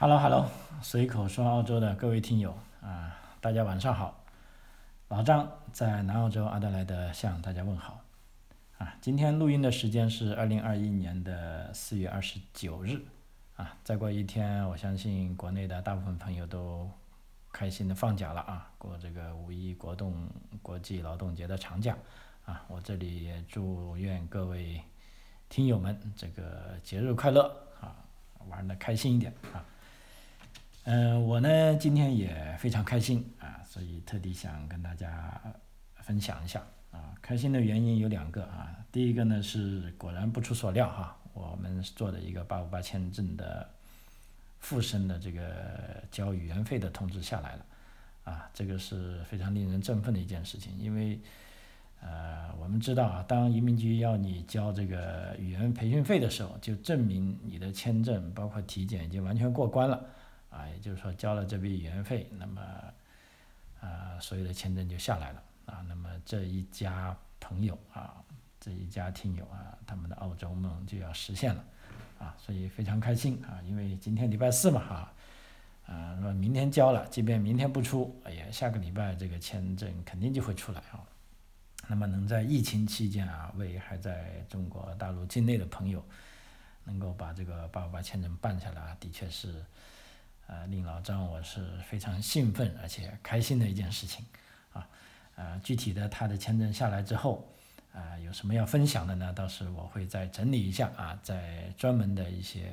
Hello，Hello，随口说澳洲的各位听友啊，大家晚上好。老张在南澳洲阿德莱德向大家问好。啊，今天录音的时间是二零二一年的四月二十九日。啊，再过一天，我相信国内的大部分朋友都开心的放假了啊，过这个五一国动国际劳动节的长假。啊，我这里也祝愿各位听友们这个节日快乐啊，玩的开心一点啊。嗯，我呢今天也非常开心啊，所以特地想跟大家分享一下啊。开心的原因有两个啊，第一个呢是果然不出所料哈，我们做的一个八五八签证的附身的这个交语言费的通知下来了啊，这个是非常令人振奋的一件事情，因为呃我们知道啊，当移民局要你交这个语言培训费的时候，就证明你的签证包括体检已经完全过关了。啊，也就是说交了这笔语言费，那么，啊，所有的签证就下来了啊。那么这一家朋友啊，这一家听友啊，他们的澳洲梦就要实现了啊，所以非常开心啊。因为今天礼拜四嘛哈，啊，那么明天交了，即便明天不出，哎呀，下个礼拜这个签证肯定就会出来啊。那么能在疫情期间啊，为还在中国大陆境内的朋友能够把这个八八八签证办下来，的确是。呃，令老张我是非常兴奋而且开心的一件事情，啊，呃，具体的他的签证下来之后，啊，有什么要分享的呢？到时我会再整理一下啊，在专门的一些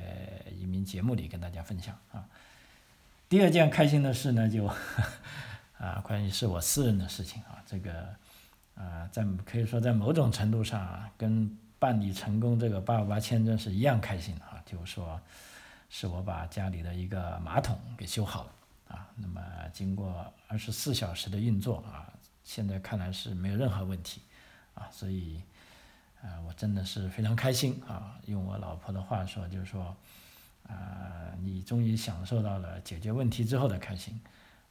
移民节目里跟大家分享啊。第二件开心的事呢，就 啊，关于是我私人的事情啊，这个啊，在可以说在某种程度上啊，跟办理成功这个八五八签证是一样开心啊，就是说。是我把家里的一个马桶给修好了啊，那么经过二十四小时的运作啊，现在看来是没有任何问题啊，所以啊，我真的是非常开心啊。用我老婆的话说，就是说啊，你终于享受到了解决问题之后的开心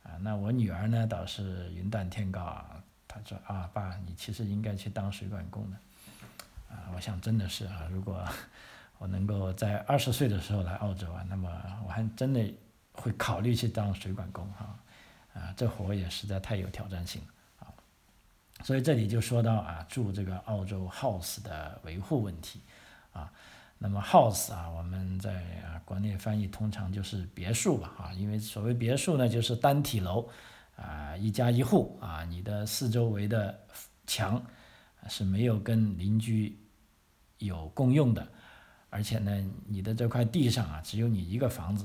啊。那我女儿呢，倒是云淡天高啊，她说啊，爸，你其实应该去当水管工的啊。我想真的是啊，如果。我能够在二十岁的时候来澳洲啊，那么我还真的会考虑去当水管工哈，啊，这活也实在太有挑战性了啊，所以这里就说到啊，住这个澳洲 house 的维护问题啊，那么 house 啊，我们在啊国内翻译通常就是别墅吧啊，因为所谓别墅呢，就是单体楼啊，一家一户啊，你的四周围的墙是没有跟邻居有共用的。而且呢，你的这块地上啊，只有你一个房子，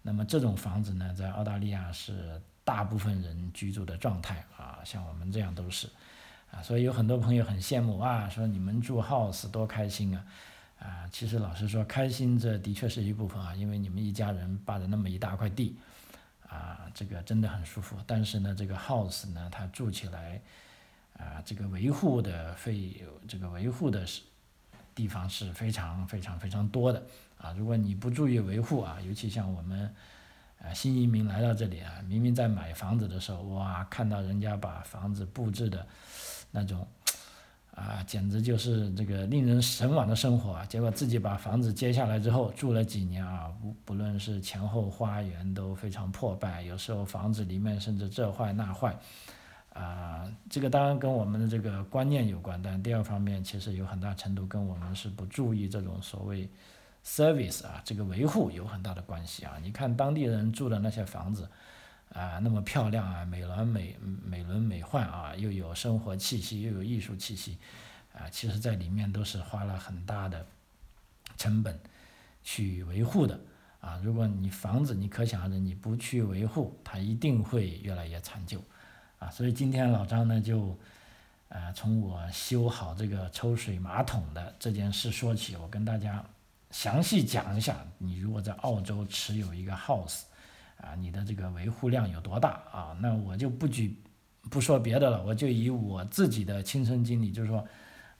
那么这种房子呢，在澳大利亚是大部分人居住的状态啊，像我们这样都是，啊，所以有很多朋友很羡慕啊，说你们住 house 多开心啊，啊，其实老实说，开心这的确是一部分啊，因为你们一家人霸着那么一大块地，啊，这个真的很舒服。但是呢，这个 house 呢，它住起来，啊，这个维护的费，这个维护的是。地方是非常非常非常多的啊！如果你不注意维护啊，尤其像我们，呃，新移民来到这里啊，明明在买房子的时候，哇，看到人家把房子布置的，那种，啊，简直就是这个令人神往的生活啊！结果自己把房子接下来之后，住了几年啊，不不论是前后花园都非常破败，有时候房子里面甚至这坏那坏。啊，这个当然跟我们的这个观念有关，但第二方面其实有很大程度跟我们是不注意这种所谓 service 啊，这个维护有很大的关系啊。你看当地人住的那些房子，啊，那么漂亮啊，美轮美美轮美奂啊，又有生活气息，又有艺术气息，啊，其实在里面都是花了很大的成本去维护的啊。如果你房子你可想而知，你不去维护，它一定会越来越残旧。啊，所以今天老张呢就，呃，从我修好这个抽水马桶的这件事说起，我跟大家详细讲一下，你如果在澳洲持有一个 house，啊，你的这个维护量有多大啊？那我就不举不说别的了，我就以我自己的亲身经历，就是说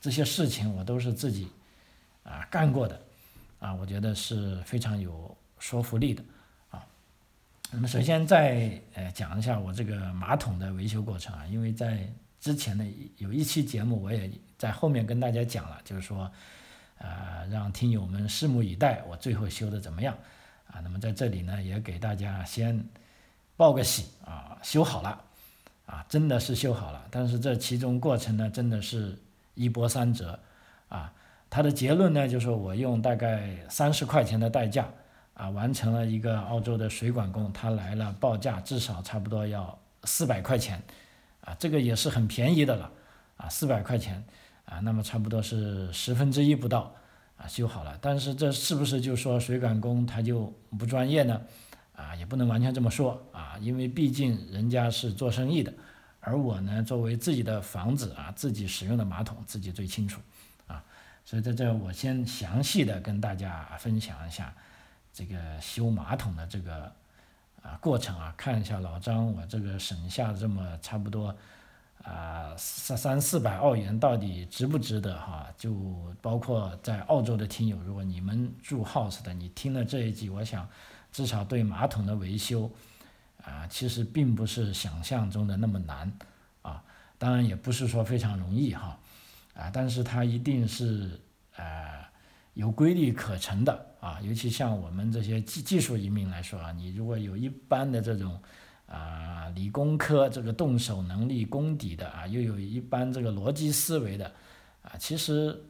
这些事情我都是自己啊干过的，啊，我觉得是非常有说服力的。那么首先再呃讲一下我这个马桶的维修过程啊，因为在之前的有一期节目我也在后面跟大家讲了，就是说，呃让听友们拭目以待，我最后修的怎么样啊，那么在这里呢，也给大家先报个喜啊，修好了，啊，真的是修好了。但是这其中过程呢，真的是一波三折，啊，他的结论呢，就是我用大概三十块钱的代价，啊，完成了一个澳洲的水管工，他来了报价至少差不多要四百块钱，啊，这个也是很便宜的了，啊，四百块钱，啊，那么差不多是十分之一不到。啊，修好了，但是这是不是就说水管工他就不专业呢？啊，也不能完全这么说啊，因为毕竟人家是做生意的，而我呢，作为自己的房子啊，自己使用的马桶自己最清楚，啊，所以在这我先详细的跟大家分享一下这个修马桶的这个啊过程啊，看一下老张我这个省下这么差不多。啊，三三四百澳元到底值不值得哈？就包括在澳洲的听友，如果你们住 house 的，你听了这一集，我想至少对马桶的维修啊，其实并不是想象中的那么难啊。当然也不是说非常容易哈啊，但是它一定是呃有规律可乘的啊。尤其像我们这些技技术移民来说啊，你如果有一般的这种。啊，理工科这个动手能力功底的啊，又有一般这个逻辑思维的，啊，其实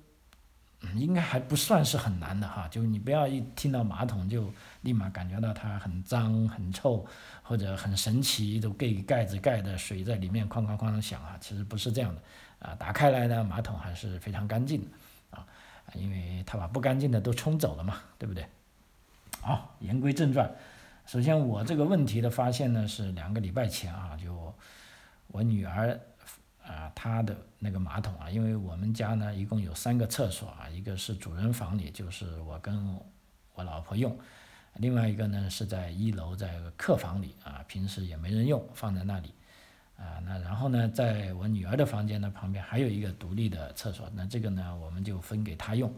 嗯应该还不算是很难的哈。就你不要一听到马桶就立马感觉到它很脏很臭，或者很神奇，都盖盖子盖的水在里面哐哐哐响啊，其实不是这样的啊。打开来呢，马桶还是非常干净的，因为他把不干净的都冲走了嘛，对不对？好，言归正传。首先，我这个问题的发现呢，是两个礼拜前啊，就我女儿啊，她的那个马桶啊，因为我们家呢一共有三个厕所啊，一个是主人房里，就是我跟我老婆用，另外一个呢是在一楼在客房里啊，平时也没人用，放在那里啊，那然后呢，在我女儿的房间的旁边还有一个独立的厕所，那这个呢我们就分给她用。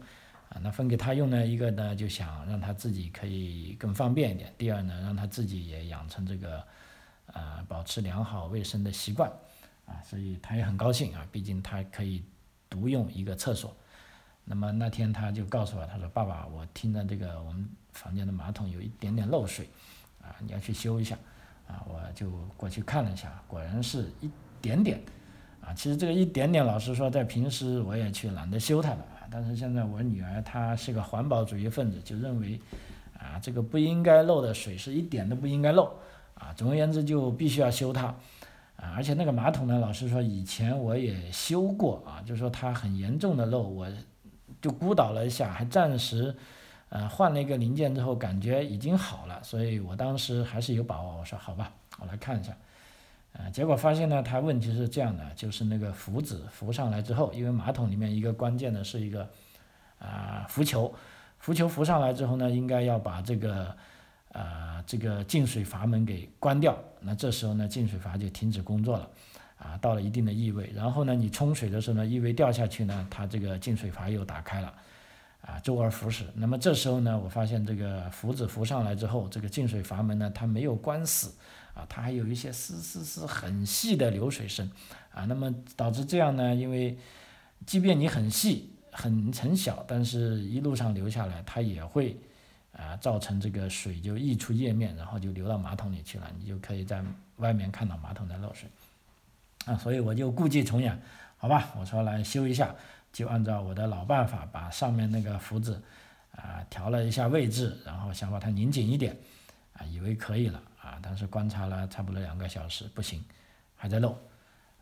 啊，那分给她用呢，一个呢就想让她自己可以更方便一点，第二呢让她自己也养成这个，呃，保持良好卫生的习惯，啊，所以他也很高兴啊，毕竟他可以独用一个厕所。那么那天他就告诉我，他说：“爸爸，我听到这个我们房间的马桶有一点点漏水，啊，你要去修一下。”啊，我就过去看了一下，果然是一点点，啊，其实这个一点点，老实说，在平时我也去懒得修它了。但是现在我女儿她是个环保主义分子，就认为，啊，这个不应该漏的水是一点都不应该漏，啊，总而言之就必须要修它，啊，而且那个马桶呢，老实说以前我也修过啊，就说它很严重的漏，我就孤倒了一下，还暂时，呃，换了一个零件之后感觉已经好了，所以我当时还是有把握，我说好吧，我来看一下。呃，结果发现呢，它问题是这样的，就是那个浮子浮上来之后，因为马桶里面一个关键的是一个啊浮球，浮球浮上来之后呢，应该要把这个啊这个进水阀门给关掉，那这时候呢进水阀就停止工作了，啊到了一定的异味，然后呢你冲水的时候呢异味掉下去呢，它这个进水阀又打开了，啊周而复始，那么这时候呢我发现这个浮子浮上来之后，这个进水阀门呢它没有关死。啊，它还有一些丝丝丝很细的流水声，啊，那么导致这样呢？因为即便你很细很很小，但是一路上流下来，它也会啊造成这个水就溢出液面，然后就流到马桶里去了，你就可以在外面看到马桶在漏水，啊，所以我就故伎重演，好吧，我说来修一下，就按照我的老办法，把上面那个浮子啊调了一下位置，然后想把它拧紧一点，啊，以为可以了。啊，但是观察了差不多两个小时，不行，还在漏，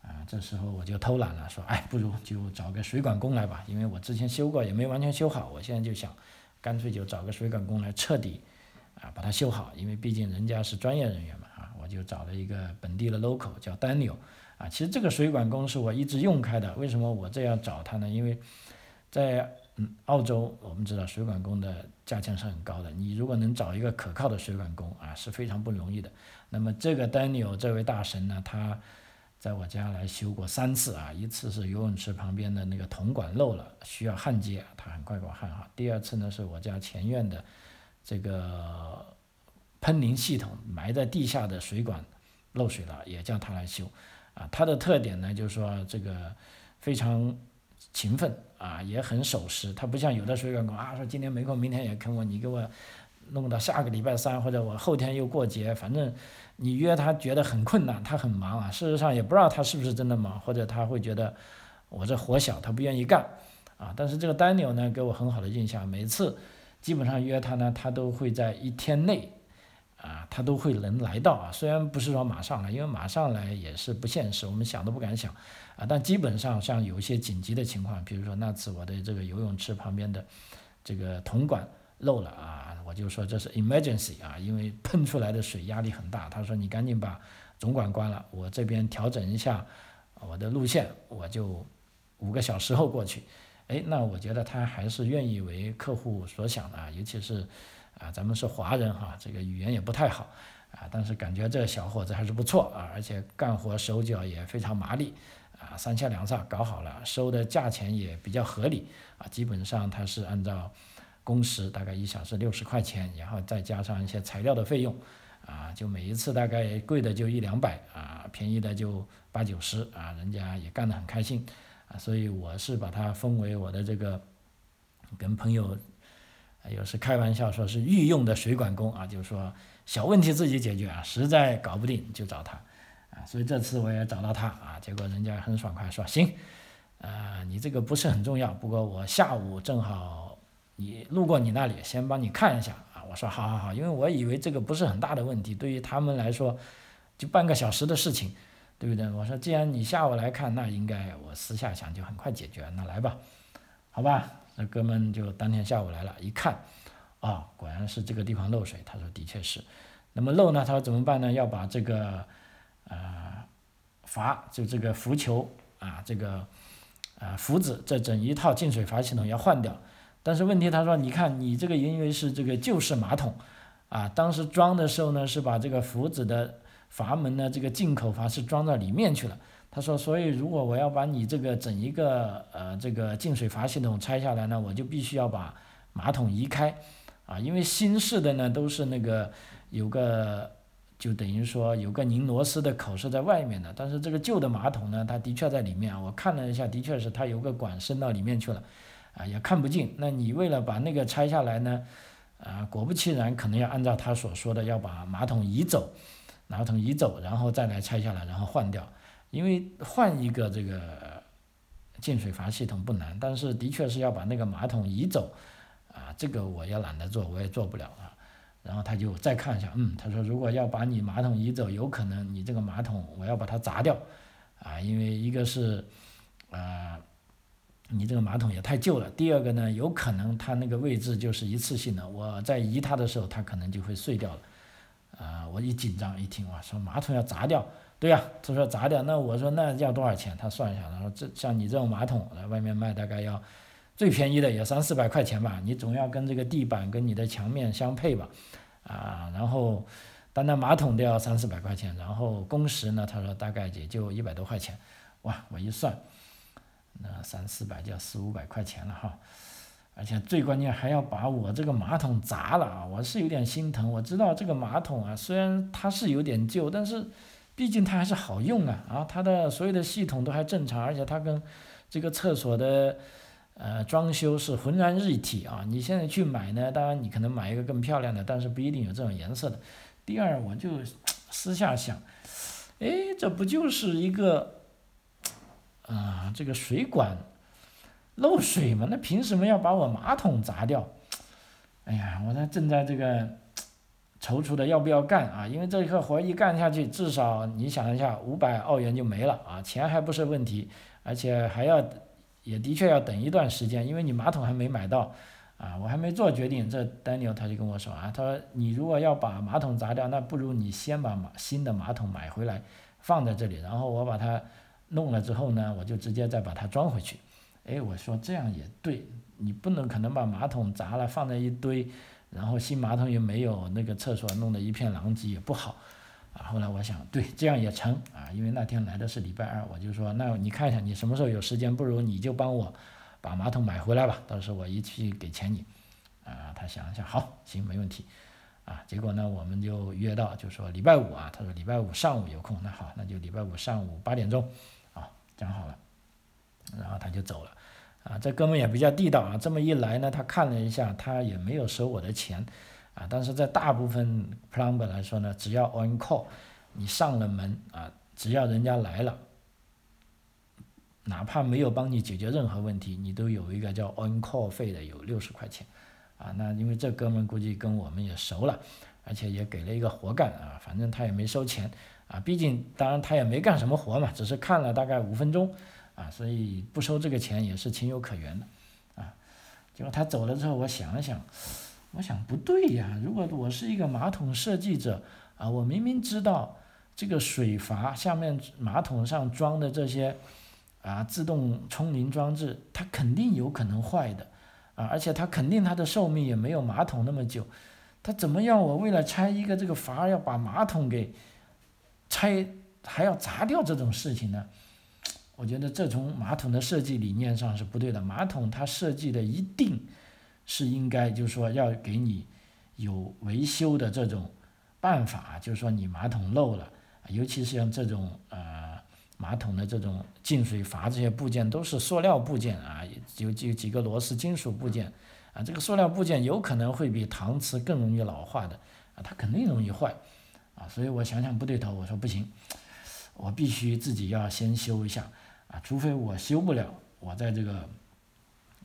啊，这时候我就偷懒了，说，哎，不如就找个水管工来吧，因为我之前修过也没完全修好，我现在就想，干脆就找个水管工来彻底，啊，把它修好，因为毕竟人家是专业人员嘛，啊，我就找了一个本地的 local 叫 Daniel，啊，其实这个水管工是我一直用开的，为什么我这样找他呢？因为在嗯，澳洲我们知道水管工的价钱是很高的，你如果能找一个可靠的水管工啊，是非常不容易的。那么这个 Daniel 这位大神呢，他在我家来修过三次啊，一次是游泳池旁边的那个铜管漏了，需要焊接，他很快给我焊好。第二次呢，是我家前院的这个喷淋系统埋在地下的水管漏水了，也叫他来修。啊，他的特点呢，就是说这个非常。勤奋啊，也很守时。他不像有的水管工啊，说今天没空，明天也坑我。你给我弄到下个礼拜三，或者我后天又过节，反正你约他觉得很困难，他很忙啊。事实上也不知道他是不是真的忙，或者他会觉得我这活小，他不愿意干啊。但是这个 Daniel 呢，给我很好的印象，每次基本上约他呢，他都会在一天内啊，他都会能来到啊。虽然不是说马上来，因为马上来也是不现实，我们想都不敢想啊。但基本上像有一些紧急的情况，比如说那次我的这个游泳池旁边的这个铜管。漏了啊！我就说这是 emergency 啊，因为喷出来的水压力很大。他说你赶紧把总管关了，我这边调整一下我的路线，我就五个小时后过去。哎，那我觉得他还是愿意为客户所想的啊，尤其是啊，咱们是华人哈，这个语言也不太好啊，但是感觉这小伙子还是不错啊，而且干活手脚也非常麻利啊，三下两下搞好了，收的价钱也比较合理啊，基本上他是按照。工时大概一小时六十块钱，然后再加上一些材料的费用，啊，就每一次大概贵的就一两百啊，便宜的就八九十啊，人家也干得很开心啊，所以我是把它分为我的这个，跟朋友，有时开玩笑说是御用的水管工啊，就是说小问题自己解决啊，实在搞不定就找他啊，所以这次我也找到他啊，结果人家很爽快说行，啊，你这个不是很重要，不过我下午正好。你路过你那里，先帮你看一下啊！我说好好好，因为我以为这个不是很大的问题，对于他们来说，就半个小时的事情，对不对？我说既然你下午来看，那应该我私下想就很快解决，那来吧，好吧？那哥们就当天下午来了，一看，啊，果然是这个地方漏水。他说的确是，那么漏呢？他说怎么办呢？要把这个，呃，阀就这个浮球啊，这个，呃，浮子这整一套进水阀系统要换掉。但是问题，他说，你看你这个因为是这个旧式马桶，啊，当时装的时候呢，是把这个浮子的阀门呢，这个进口阀是装到里面去了。他说，所以如果我要把你这个整一个呃这个进水阀系统拆下来呢，我就必须要把马桶移开，啊，因为新式的呢都是那个有个就等于说有个拧螺丝的口是在外面的，但是这个旧的马桶呢，它的确在里面啊，我看了一下，的确是它有个管伸到里面去了。啊，也看不进。那你为了把那个拆下来呢，啊，果不其然，可能要按照他所说的，要把马桶移走，马桶移走，然后再来拆下来，然后换掉。因为换一个这个进水阀系统不难，但是的确是要把那个马桶移走，啊，这个我也懒得做，我也做不了啊。然后他就再看一下，嗯，他说如果要把你马桶移走，有可能你这个马桶我要把它砸掉，啊，因为一个是，啊。你这个马桶也太旧了。第二个呢，有可能它那个位置就是一次性的，我在移它的时候，它可能就会碎掉了。啊，我一紧张一听，哇，说马桶要砸掉，对呀，他说砸掉，那我说那要多少钱？他算一下，他说这像你这种马桶在外面卖大概要最便宜的也三四百块钱吧，你总要跟这个地板跟你的墙面相配吧，啊，然后单单马桶都要三四百块钱，然后工时呢，他说大概也就一百多块钱，哇，我一算。那三四百就要四五百块钱了哈，而且最关键还要把我这个马桶砸了啊！我是有点心疼。我知道这个马桶啊，虽然它是有点旧，但是毕竟它还是好用啊啊！它的所有的系统都还正常，而且它跟这个厕所的呃装修是浑然一体啊！你现在去买呢，当然你可能买一个更漂亮的，但是不一定有这种颜色的。第二，我就私下想，哎，这不就是一个。啊，这个水管漏水嘛，那凭什么要把我马桶砸掉？哎呀，我这正在这个踌躇的要不要干啊？因为这一个活一干下去，至少你想一下，五百澳元就没了啊，钱还不是问题，而且还要也的确要等一段时间，因为你马桶还没买到啊，我还没做决定。这 Daniel 他就跟我说啊，他说你如果要把马桶砸掉，那不如你先把马新的马桶买回来放在这里，然后我把它。弄了之后呢，我就直接再把它装回去。哎，我说这样也对，你不能可能把马桶砸了放在一堆，然后新马桶又没有，那个厕所弄得一片狼藉也不好。啊，后来我想，对，这样也成啊，因为那天来的是礼拜二，我就说，那你看一下你什么时候有时间，不如你就帮我把马桶买回来吧，到时候我一起给钱你。啊，他想一想，好，行，没问题。啊，结果呢，我们就约到，就说礼拜五啊，他说礼拜五上午有空，那好，那就礼拜五上午八点钟。啊讲好了，然后他就走了，啊，这哥们也比较地道啊。这么一来呢，他看了一下，他也没有收我的钱，啊，但是在大部分 plumber 来说呢，只要 on call，你上了门啊，只要人家来了，哪怕没有帮你解决任何问题，你都有一个叫 on call 费的，有六十块钱，啊，那因为这哥们估计跟我们也熟了，而且也给了一个活干啊，反正他也没收钱啊，毕竟当然他也没干什么活嘛，只是看了大概五分钟啊，所以不收这个钱也是情有可原的啊。结果他走了之后，我想了想，我想不对呀，如果我是一个马桶设计者啊，我明明知道这个水阀下面马桶上装的这些。啊，自动冲淋装置它肯定有可能坏的，啊，而且它肯定它的寿命也没有马桶那么久，它怎么样？我为了拆一个这个阀，要把马桶给拆，还要砸掉这种事情呢？我觉得这从马桶的设计理念上是不对的。马桶它设计的一定是应该，就是说要给你有维修的这种办法，就是说你马桶漏了，尤其是像这种呃。马桶的这种进水阀这些部件都是塑料部件啊，有有几个螺丝金属部件啊，这个塑料部件有可能会比搪瓷更容易老化的啊，它肯定容易坏啊，所以我想想不对头，我说不行，我必须自己要先修一下啊，除非我修不了，我在这个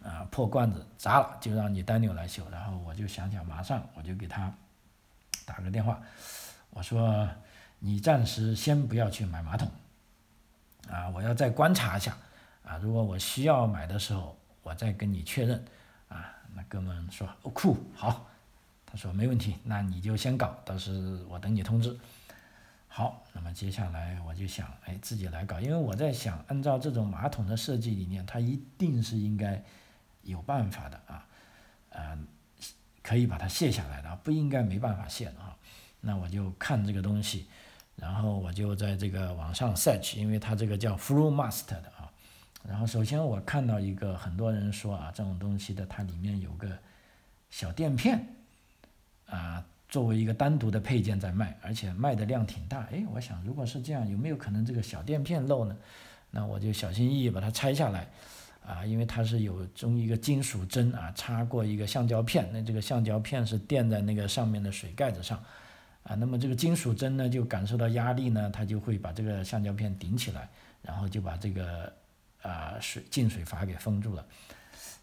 啊破罐子砸了，就让你丹纽来修，然后我就想想，马上我就给他打个电话，我说你暂时先不要去买马桶。啊，我要再观察一下，啊，如果我需要买的时候，我再跟你确认，啊，那哥们说，哦酷，好，他说没问题，那你就先搞，到时我等你通知。好，那么接下来我就想，哎，自己来搞，因为我在想，按照这种马桶的设计理念，它一定是应该有办法的啊，嗯，可以把它卸下来的，不应该没办法卸的啊。那我就看这个东西。然后我就在这个网上 search，因为它这个叫 FlowMaster 的啊。然后首先我看到一个很多人说啊，这种东西的它里面有个小垫片啊，作为一个单独的配件在卖，而且卖的量挺大。哎，我想如果是这样，有没有可能这个小垫片漏呢？那我就小心翼翼把它拆下来啊，因为它是有中一个金属针啊，插过一个橡胶片，那这个橡胶片是垫在那个上面的水盖子上。啊，那么这个金属针呢，就感受到压力呢，它就会把这个橡胶片顶起来，然后就把这个啊水进水阀给封住了。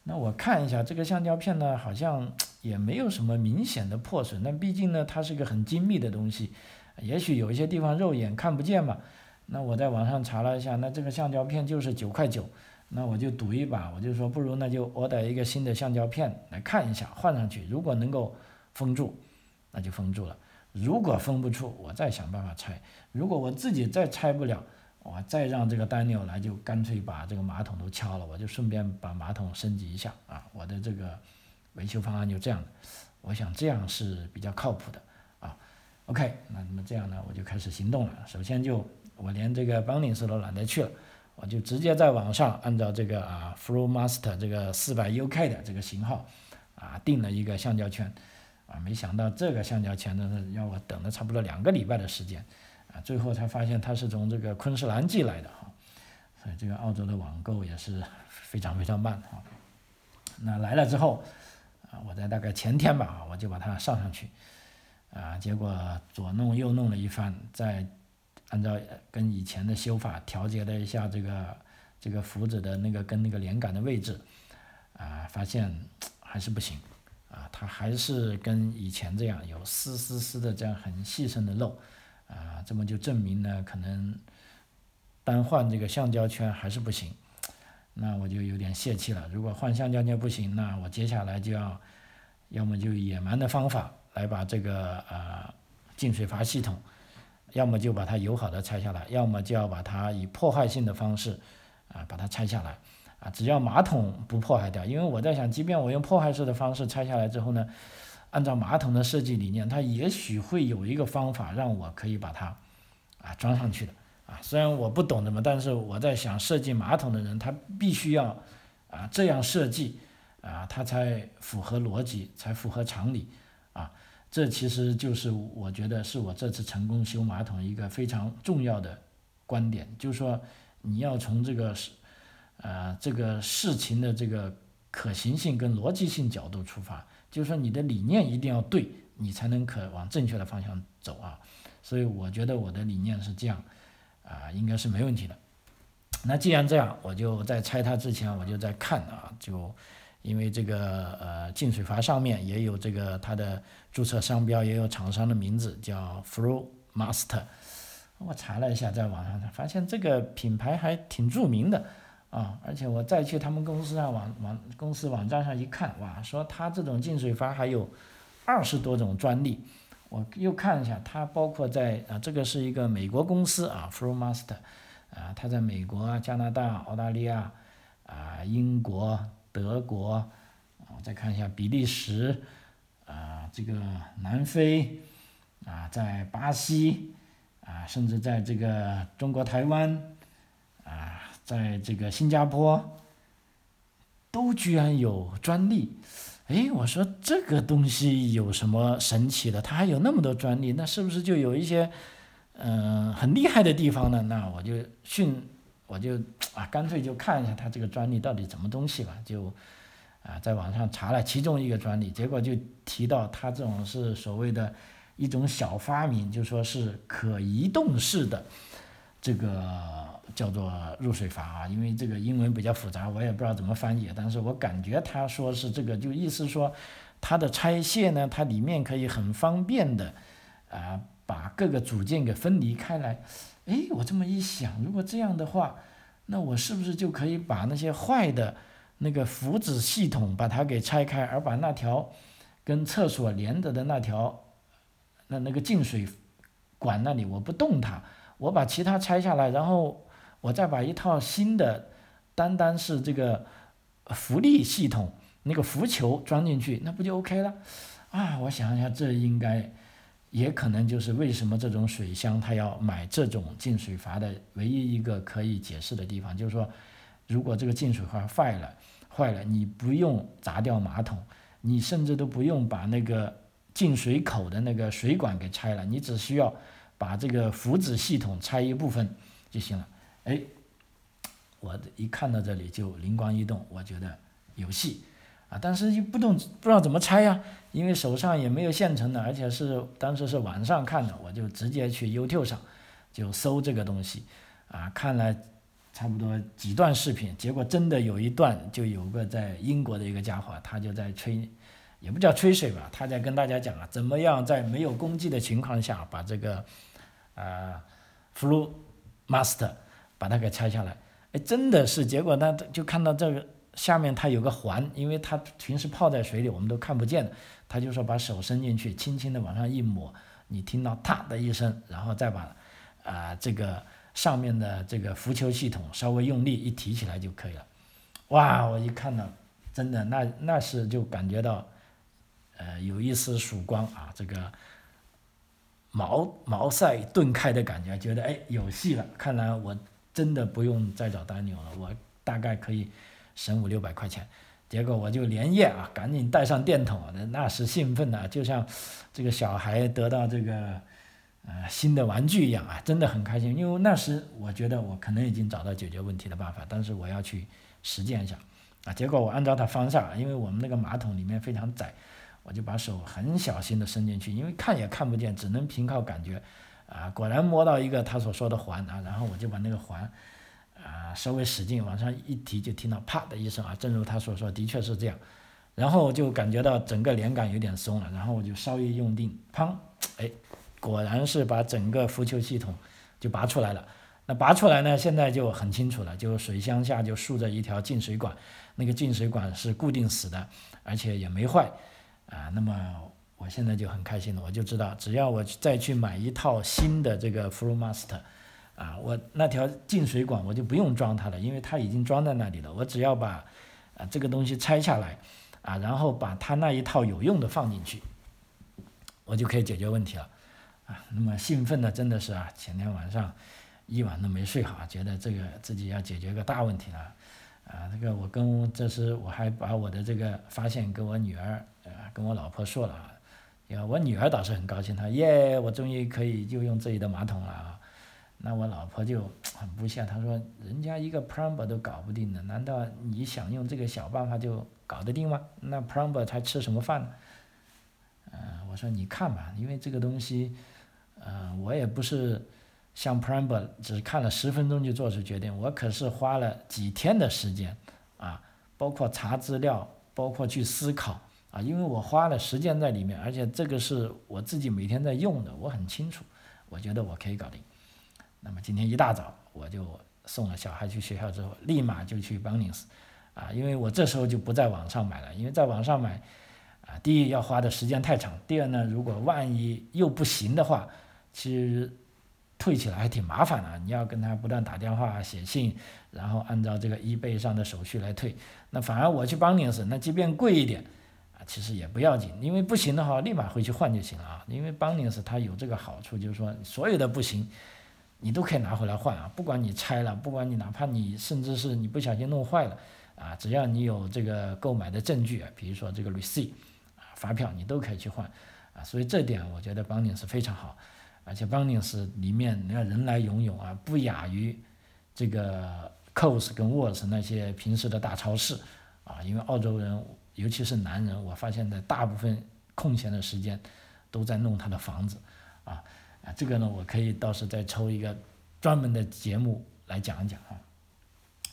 那我看一下这个橡胶片呢，好像也没有什么明显的破损。那毕竟呢，它是个很精密的东西，也许有一些地方肉眼看不见嘛。那我在网上查了一下，那这个橡胶片就是九块九，那我就赌一把，我就说不如那就我带一个新的橡胶片来看一下，换上去，如果能够封住，那就封住了。如果封不住，我再想办法拆。如果我自己再拆不了，我再让这个丹尼尔来，就干脆把这个马桶都敲了，我就顺便把马桶升级一下啊。我的这个维修方案就这样，我想这样是比较靠谱的啊。OK，那那么这样呢，我就开始行动了。首先就我连这个 Bunnings 都懒得去了，我就直接在网上按照这个啊 FlowMaster 这个四百 UK 的这个型号啊定了一个橡胶圈。啊，没想到这个橡胶圈呢，要我等了差不多两个礼拜的时间，啊，最后才发现它是从这个昆士兰寄来的哈，所以这个澳洲的网购也是非常非常慢哈。那来了之后，啊，我在大概前天吧，我就把它上上去，啊，结果左弄右弄了一番，再按照跟以前的修法调节了一下这个这个扶子的那个跟那个连杆的位置，啊，发现还是不行。啊，它还是跟以前这样有丝丝丝的这样很细声的漏，啊，这么就证明呢，可能单换这个橡胶圈还是不行，那我就有点泄气了。如果换橡胶圈不行，那我接下来就要，要么就野蛮的方法来把这个呃进水阀系统，要么就把它友好的拆下来，要么就要把它以破坏性的方式啊把它拆下来。啊，只要马桶不破坏掉，因为我在想，即便我用破坏式的方式拆下来之后呢，按照马桶的设计理念，它也许会有一个方法让我可以把它啊装上去的啊。虽然我不懂的嘛，但是我在想，设计马桶的人他必须要啊这样设计啊，他才符合逻辑，才符合常理啊。这其实就是我觉得是我这次成功修马桶一个非常重要的观点，就是说你要从这个事。呃，这个事情的这个可行性跟逻辑性角度出发，就是说你的理念一定要对，你才能可往正确的方向走啊。所以我觉得我的理念是这样，啊，应该是没问题的。那既然这样，我就在拆它之前，我就在看啊，就因为这个呃净水阀上面也有这个它的注册商标，也有厂商的名字叫 Flow Master。我查了一下，在网上发现这个品牌还挺著名的啊，而且我再去他们公司上网网公司网站上一看，哇，说他这种净水阀还有二十多种专利。我又看一下，它包括在啊，这个是一个美国公司啊，Flow Master。啊，它在美国、加拿大、澳大利亚、啊英国、德国，啊再看一下比利时，啊这个南非，啊在巴西，啊甚至在这个中国台湾，啊在这个新加坡，都居然有专利，哎，我说这个东西有什么神奇的？它还有那么多专利，那是不是就有一些？嗯，很厉害的地方呢，那我就训，我就啊，干脆就看一下他这个专利到底什么东西吧，就啊，在网上查了其中一个专利，结果就提到他这种是所谓的一种小发明，就说是可移动式的这个叫做入水阀啊，因为这个英文比较复杂，我也不知道怎么翻译，但是我感觉他说是这个，就意思说它的拆卸呢，它里面可以很方便的啊。把各个组件给分离开来，哎，我这么一想，如果这样的话，那我是不是就可以把那些坏的那个浮子系统把它给拆开，而把那条跟厕所连着的那条那那个进水管那里我不动它，我把其他拆下来，然后我再把一套新的单单是这个浮力系统那个浮球装进去，那不就 OK 了？啊，我想一下，这应该。也可能就是为什么这种水箱它要买这种进水阀的唯一一个可以解释的地方，就是说，如果这个进水阀坏了，坏了，你不用砸掉马桶，你甚至都不用把那个进水口的那个水管给拆了，你只需要把这个浮子系统拆一部分就行了。哎，我一看到这里就灵光一动，我觉得有戏。啊，但是又不懂不知道怎么拆呀，因为手上也没有现成的，而且是当时是网上看的，我就直接去 YouTube 上就搜这个东西，啊，看了差不多几段视频，结果真的有一段就有个在英国的一个家伙，他就在吹，也不叫吹水吧，他在跟大家讲啊，怎么样在没有攻击的情况下把这个啊，Flu Master 把它给拆下来，哎，真的是，结果他就看到这个。下面它有个环，因为它平时泡在水里，我们都看不见的。他就说把手伸进去，轻轻的往上一抹，你听到“嗒”的一声，然后再把啊这个上面的这个浮球系统稍微用力一提起来就可以了。哇，我一看到，真的那那是就感觉到，呃，有一丝曙光啊，这个茅茅塞顿开的感觉，觉得哎有戏了。看来我真的不用再找丹尼了，我大概可以。省五六百块钱，结果我就连夜啊，赶紧带上电筒，那那是兴奋的，就像这个小孩得到这个呃新的玩具一样啊，真的很开心。因为那时我觉得我可能已经找到解决问题的办法，但是我要去实践一下啊。结果我按照他方向，因为我们那个马桶里面非常窄，我就把手很小心的伸进去，因为看也看不见，只能凭靠感觉啊。果然摸到一个他所说的环啊，然后我就把那个环。啊，稍微使劲往上一提，就听到啪的一声啊，正如他所说，的确是这样。然后就感觉到整个连杆有点松了，然后我就稍微用力，砰，哎，果然是把整个浮球系统就拔出来了。那拔出来呢，现在就很清楚了，就水箱下就竖着一条进水管，那个进水管是固定死的，而且也没坏啊。那么我现在就很开心了，我就知道，只要我再去买一套新的这个 Flow Master。啊，我那条进水管我就不用装它了，因为它已经装在那里了。我只要把啊这个东西拆下来，啊，然后把它那一套有用的放进去，我就可以解决问题了。啊，那么兴奋的真的是啊，前天晚上一晚都没睡好，觉得这个自己要解决个大问题了。啊，这个我跟这是我还把我的这个发现跟我女儿啊跟我老婆说了，啊，我女儿倒是很高兴，她耶，我终于可以就用自己的马桶了啊。那我老婆就很不屑，她说：“人家一个 plumber 都搞不定的，难道你想用这个小办法就搞得定吗？那 plumber 他吃什么饭呢？”嗯，我说你看吧，因为这个东西，呃，我也不是像 Prime 只看了十分钟就做出决定，我可是花了几天的时间啊，包括查资料，包括去思考啊，因为我花了时间在里面，而且这个是我自己每天在用的，我很清楚，我觉得我可以搞定。那么今天一大早我就送了小孩去学校之后，立马就去 Bunnings，啊，因为我这时候就不在网上买了，因为在网上买，啊，第一要花的时间太长，第二呢，如果万一又不行的话，其实退起来还挺麻烦的，你要跟他不断打电话、写信，然后按照这个 eBay 上的手续来退。那反而我去 Bunnings，那即便贵一点，其实也不要紧，因为不行的话立马回去换就行了啊，因为 bonus 它有这个好处，就是说所有的不行。你都可以拿回来换啊，不管你拆了，不管你哪怕你甚至是你不小心弄坏了，啊，只要你有这个购买的证据啊，比如说这个 receipt 啊发票，你都可以去换，啊，所以这点我觉得邦宁是非常好，而且邦宁是里面你看人来涌涌啊，不亚于这个 Coles 跟 w o l s 那些平时的大超市，啊，因为澳洲人尤其是男人，我发现的大部分空闲的时间都在弄他的房子，啊。啊，这个呢，我可以到时再抽一个专门的节目来讲一讲啊。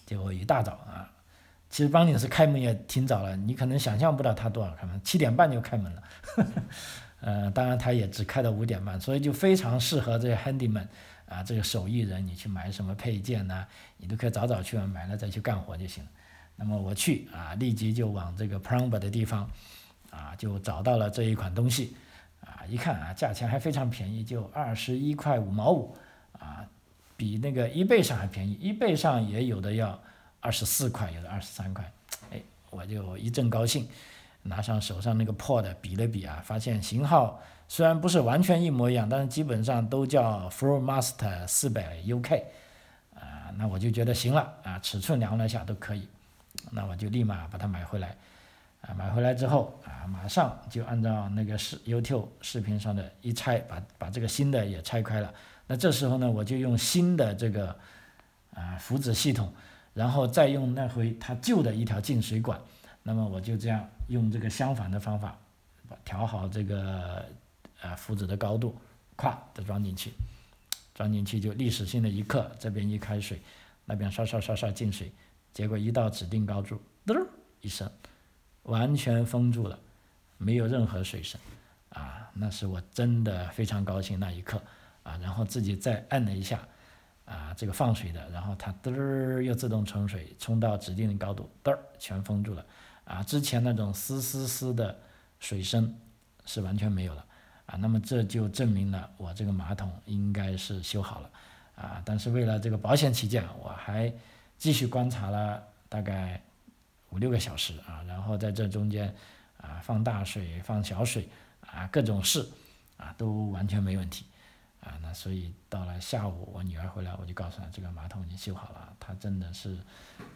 结果一大早啊，其实邦尼是开门也挺早了，你可能想象不到他多少开门，七点半就开门了。呃，当然他也只开到五点半，所以就非常适合这些 handyman 啊，这个手艺人，你去买什么配件呐，你都可以早早去买了再去干活就行了。那么我去啊，立即就往这个 Plumber 的地方啊，就找到了这一款东西。啊，一看啊，价钱还非常便宜，就二十一块五毛五，啊，比那个一倍上还便宜，一倍上也有的要二十四块，有的二十三块，哎，我就一阵高兴，拿上手上那个破的比了比啊，发现型号虽然不是完全一模一样，但是基本上都叫 Flowmaster 四百 UK，啊，那我就觉得行了啊，尺寸量了一下都可以，那我就立马把它买回来。啊，买回来之后啊，马上就按照那个视 YouTube 视频上的一拆，把把这个新的也拆开了。那这时候呢，我就用新的这个啊浮子系统，然后再用那回它旧的一条进水管。那么我就这样用这个相反的方法，调好这个啊浮子的高度，咵的装进去，装进去就历史性的一刻，这边一开水，那边刷刷刷刷进水，结果一到指定高度，嘚一声。完全封住了，没有任何水声，啊，那是我真的非常高兴那一刻，啊，然后自己再按了一下，啊，这个放水的，然后它嘚儿又自动冲水，冲到指定的高度，嘚儿全封住了，啊，之前那种嘶嘶嘶的水声是完全没有了，啊，那么这就证明了我这个马桶应该是修好了，啊，但是为了这个保险起见，我还继续观察了大概。五六个小时啊，然后在这中间啊放大水放小水啊各种试啊都完全没问题啊那所以到了下午我女儿回来我就告诉她这个马桶已经修好了，她真的是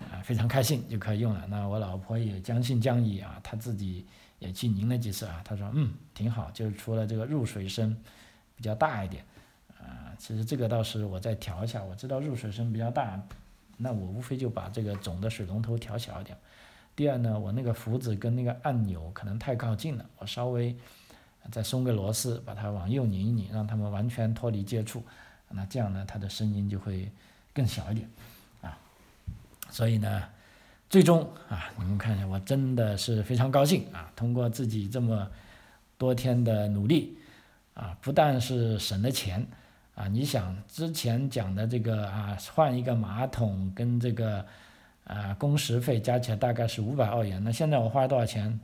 啊非常开心就可以用了。那我老婆也将信将疑啊，她自己也去拧了几次啊，她说嗯挺好，就是除了这个入水声比较大一点啊，其实这个倒是我再调一下，我知道入水声比较大，那我无非就把这个总的水龙头调小一点。第二呢，我那个扶子跟那个按钮可能太靠近了，我稍微再松个螺丝，把它往右拧一拧，让它们完全脱离接触，那这样呢，它的声音就会更小一点，啊，所以呢，最终啊，你们看一下，我真的是非常高兴啊，通过自己这么多天的努力，啊，不但是省了钱，啊，你想之前讲的这个啊，换一个马桶跟这个。啊，工时费加起来大概是五百澳元。那现在我花了多少钱？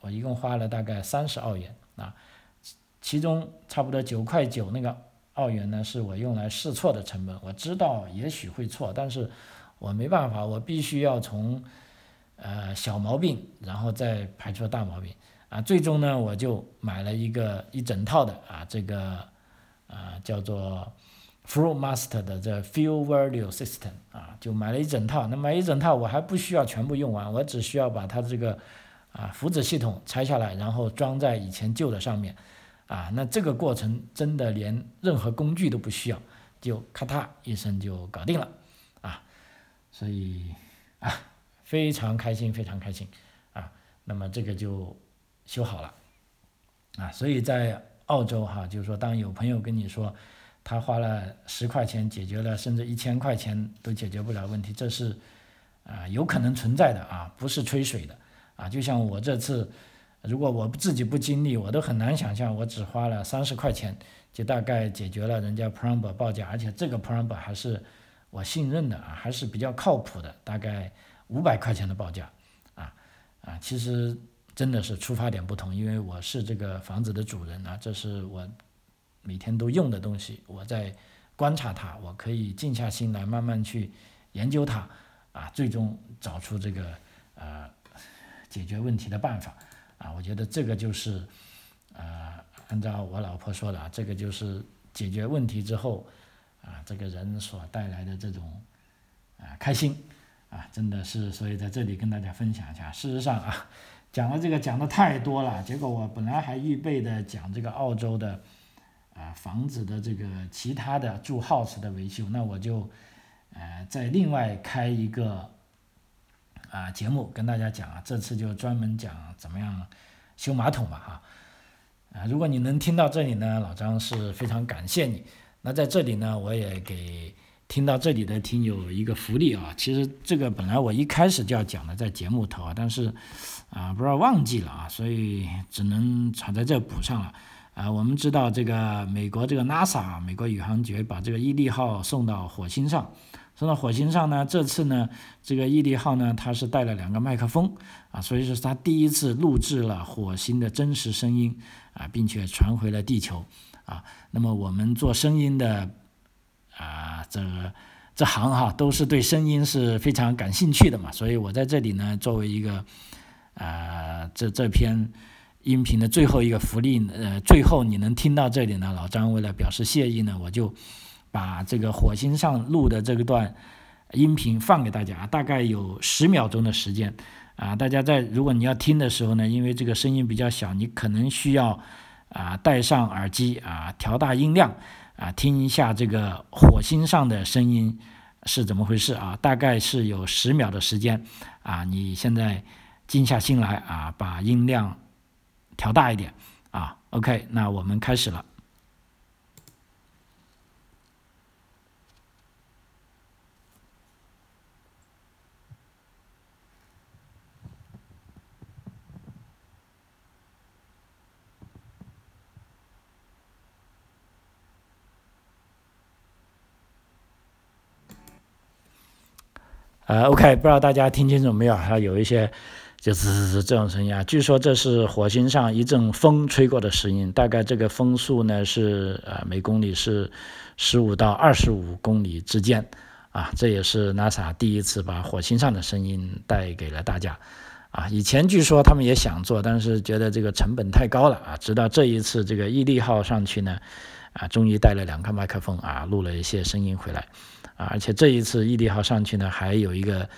我一共花了大概三十澳元啊，其中差不多九块九那个澳元呢，是我用来试错的成本。我知道也许会错，但是我没办法，我必须要从呃小毛病，然后再排除大毛病啊。最终呢，我就买了一个一整套的啊，这个啊叫做。Flowmaster 的这 Fuel Value System 啊，就买了一整套。那买一整套，我还不需要全部用完，我只需要把它这个啊浮子系统拆下来，然后装在以前旧的上面啊。那这个过程真的连任何工具都不需要，就咔嗒一声就搞定了啊。所以啊，非常开心，非常开心啊。那么这个就修好了啊，所以在澳洲哈，就是说当有朋友跟你说他花了十块钱解决了甚至一千块钱都解决不了问题，这是啊有可能存在的啊，不是吹水的啊。就像我这次，如果我自己不经历，我都很难想象我只花了三十块钱就大概解决了人家 plumber 报价，而且这个 plumber 还是我信任的啊，还是比较靠谱的，大概五百块钱的报价啊。啊，其实真的是出发点不同，因为我是这个房子的主人啊，这是我每天都用的东西，我在观察它，我可以静下心来慢慢去研究它，啊，最终找出这个呃解决问题的办法，啊，我觉得这个就是呃按照我老婆说的啊，这个就是解决问题之后啊，这个人所带来的这种啊开心。啊，真的是，所以在这里跟大家分享一下。事实上啊，讲了这个讲的太多了，结果我本来还预备的讲这个澳洲的啊房子的这个其他的住 house 的维修，那我就呃再另外开一个啊节目跟大家讲啊，这次就专门讲怎么样修马桶吧哈。啊，如果你能听到这里呢，老张是非常感谢你。那在这里呢，我也给。听到这里的听友一个福利啊，其实这个本来我一开始就要讲的，在节目头啊，但是啊不知道忘记了啊，所以只能藏在这补上了啊。我们知道这个美国这个 NASA 美国宇航局把这个毅力号送到火星上，送到火星上呢，这次呢这个毅力号呢它是带了两个麦克风啊，所以说它第一次录制了火星的真实声音啊，并且传回了地球啊。那么我们做声音的。啊，这这行哈都是对声音是非常感兴趣的嘛，所以我在这里呢，作为一个啊，这这篇音频的最后一个福利，呃，最后你能听到这里呢，老张为了表示谢意呢，我就把这个火星上录的这个段音频放给大家，大概有十秒钟的时间啊，大家在如果你要听的时候呢，因为这个声音比较小，你可能需要啊戴上耳机啊，调大音量。啊，听一下这个火星上的声音是怎么回事啊？大概是有十秒的时间啊，你现在静下心来啊，把音量调大一点啊。OK，那我们开始了。呃，OK，不知道大家听清楚没有？还有一些就是这种声音啊。据说这是火星上一阵风吹过的声音，大概这个风速呢是呃每公里是十五到二十五公里之间啊。这也是 NASA 第一次把火星上的声音带给了大家啊。以前据说他们也想做，但是觉得这个成本太高了啊。直到这一次这个毅力号上去呢，啊，终于带了两个麦克风啊，录了一些声音回来。啊，而且这一次毅力号上去呢，还有一个，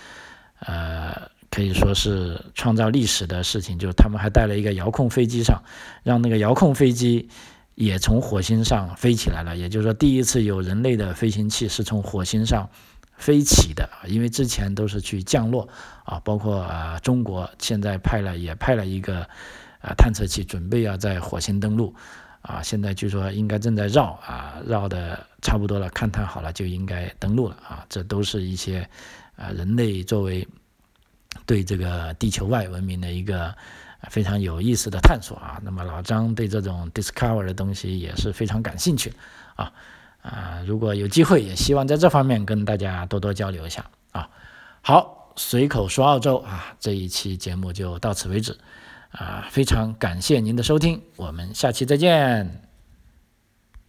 呃，可以说是创造历史的事情，就是他们还带了一个遥控飞机上，让那个遥控飞机也从火星上飞起来了。也就是说，第一次有人类的飞行器是从火星上飞起的，因为之前都是去降落啊，包括啊中国现在派了也派了一个啊探测器，准备要在火星登陆。啊，现在据说应该正在绕啊，绕的差不多了，勘探好了就应该登陆了啊。这都是一些啊人类作为对这个地球外文明的一个非常有意思的探索啊。那么老张对这种 discover 的东西也是非常感兴趣啊啊，如果有机会，也希望在这方面跟大家多多交流一下啊。好，随口说澳洲啊，这一期节目就到此为止。啊，非常感谢您的收听，我们下期再见。